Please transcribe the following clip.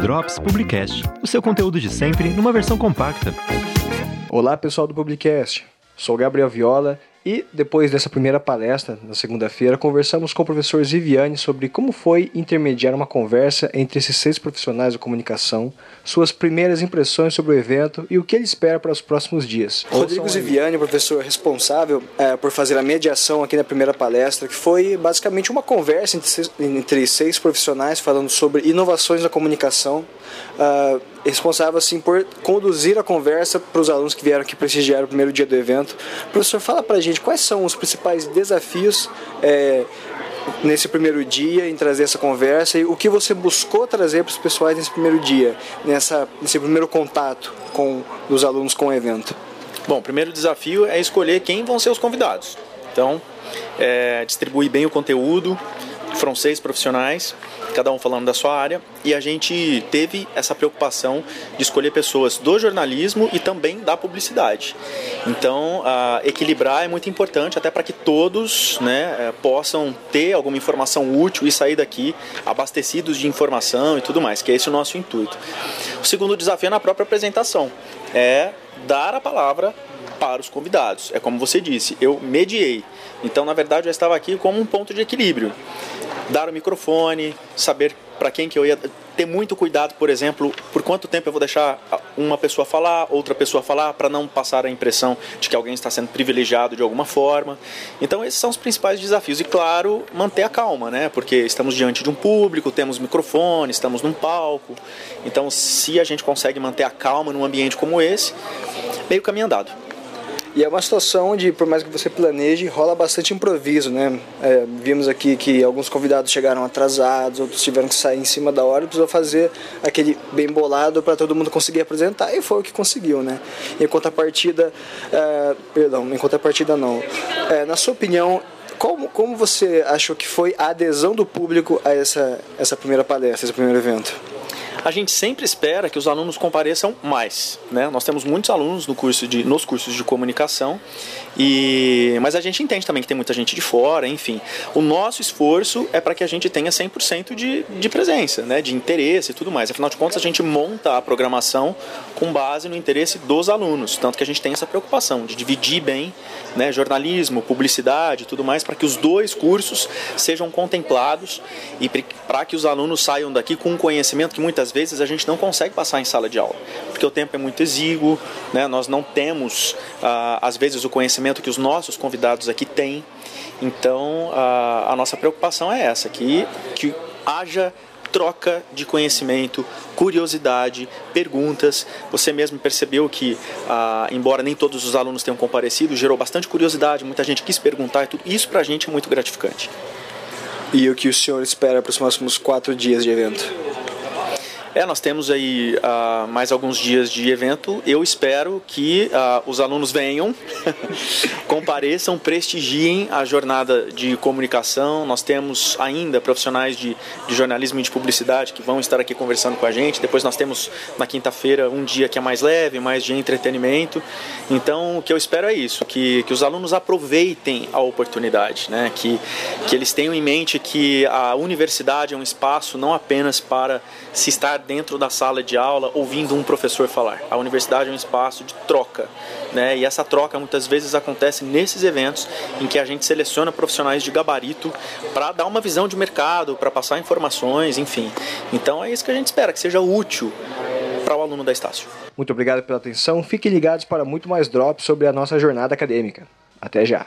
Drops Publicast, o seu conteúdo de sempre numa versão compacta. Olá, pessoal do Publicast. Sou Gabriel Viola e depois dessa primeira palestra, na segunda-feira, conversamos com o professor Ziviane sobre como foi intermediar uma conversa entre esses seis profissionais da comunicação, suas primeiras impressões sobre o evento e o que ele espera para os próximos dias. Rodrigo Ziviane, professor responsável é, por fazer a mediação aqui na primeira palestra, que foi basicamente uma conversa entre seis, entre seis profissionais falando sobre inovações da comunicação. Uh, responsável assim por conduzir a conversa para os alunos que vieram aqui prestigiar o primeiro dia do evento. Professor, fala para a gente quais são os principais desafios é, nesse primeiro dia em trazer essa conversa e o que você buscou trazer para os pessoais nesse primeiro dia, nessa, nesse primeiro contato com os alunos com o evento. Bom, o primeiro desafio é escolher quem vão ser os convidados. Então, é, distribuir bem o conteúdo. Foram seis profissionais cada um falando da sua área, e a gente teve essa preocupação de escolher pessoas do jornalismo e também da publicidade. Então, equilibrar é muito importante, até para que todos né, eh, possam ter alguma informação útil e sair daqui abastecidos de informação e tudo mais, que é esse o nosso intuito. O segundo desafio é na própria apresentação, é dar a palavra para os convidados. É como você disse, eu mediei. Então, na verdade, eu estava aqui como um ponto de equilíbrio dar o microfone, saber para quem que eu ia ter muito cuidado, por exemplo, por quanto tempo eu vou deixar uma pessoa falar, outra pessoa falar, para não passar a impressão de que alguém está sendo privilegiado de alguma forma. Então esses são os principais desafios e claro, manter a calma, né? Porque estamos diante de um público, temos microfone, estamos num palco. Então se a gente consegue manter a calma num ambiente como esse, meio caminho andado. E é uma situação onde, por mais que você planeje, rola bastante improviso, né? É, vimos aqui que alguns convidados chegaram atrasados, outros tiveram que sair em cima da hora precisou fazer aquele bem bolado para todo mundo conseguir apresentar e foi o que conseguiu, né? Em contrapartida, é, perdão, em contrapartida não. É, na sua opinião, como, como você achou que foi a adesão do público a essa, essa primeira palestra, esse primeiro evento? A gente sempre espera que os alunos compareçam mais. Né? Nós temos muitos alunos no curso de, nos cursos de comunicação, e, mas a gente entende também que tem muita gente de fora, enfim. O nosso esforço é para que a gente tenha 100% de, de presença, né? de interesse e tudo mais. Afinal de contas, a gente monta a programação com base no interesse dos alunos, tanto que a gente tem essa preocupação de dividir bem né? jornalismo, publicidade e tudo mais, para que os dois cursos sejam contemplados e para que os alunos saiam daqui com um conhecimento que muitas vezes a gente não consegue passar em sala de aula, porque o tempo é muito exíguo, né? nós não temos, ah, às vezes, o conhecimento que os nossos convidados aqui têm. Então, a, a nossa preocupação é essa, que, que haja troca de conhecimento, curiosidade, perguntas. Você mesmo percebeu que, ah, embora nem todos os alunos tenham comparecido, gerou bastante curiosidade, muita gente quis perguntar e tudo. Isso para a gente é muito gratificante. E o que o senhor espera para os próximos quatro dias de evento? É, nós temos aí uh, mais alguns dias de evento. Eu espero que uh, os alunos venham, compareçam, prestigiem a jornada de comunicação. Nós temos ainda profissionais de, de jornalismo e de publicidade que vão estar aqui conversando com a gente. Depois nós temos na quinta-feira um dia que é mais leve, mais de entretenimento. Então, o que eu espero é isso, que, que os alunos aproveitem a oportunidade, né? que, que eles tenham em mente que a universidade é um espaço não apenas para se estar dentro da sala de aula ouvindo um professor falar. A universidade é um espaço de troca, né? E essa troca muitas vezes acontece nesses eventos em que a gente seleciona profissionais de gabarito para dar uma visão de mercado, para passar informações, enfim. Então é isso que a gente espera, que seja útil para o aluno da Estácio. Muito obrigado pela atenção. Fiquem ligados para muito mais drops sobre a nossa jornada acadêmica. Até já.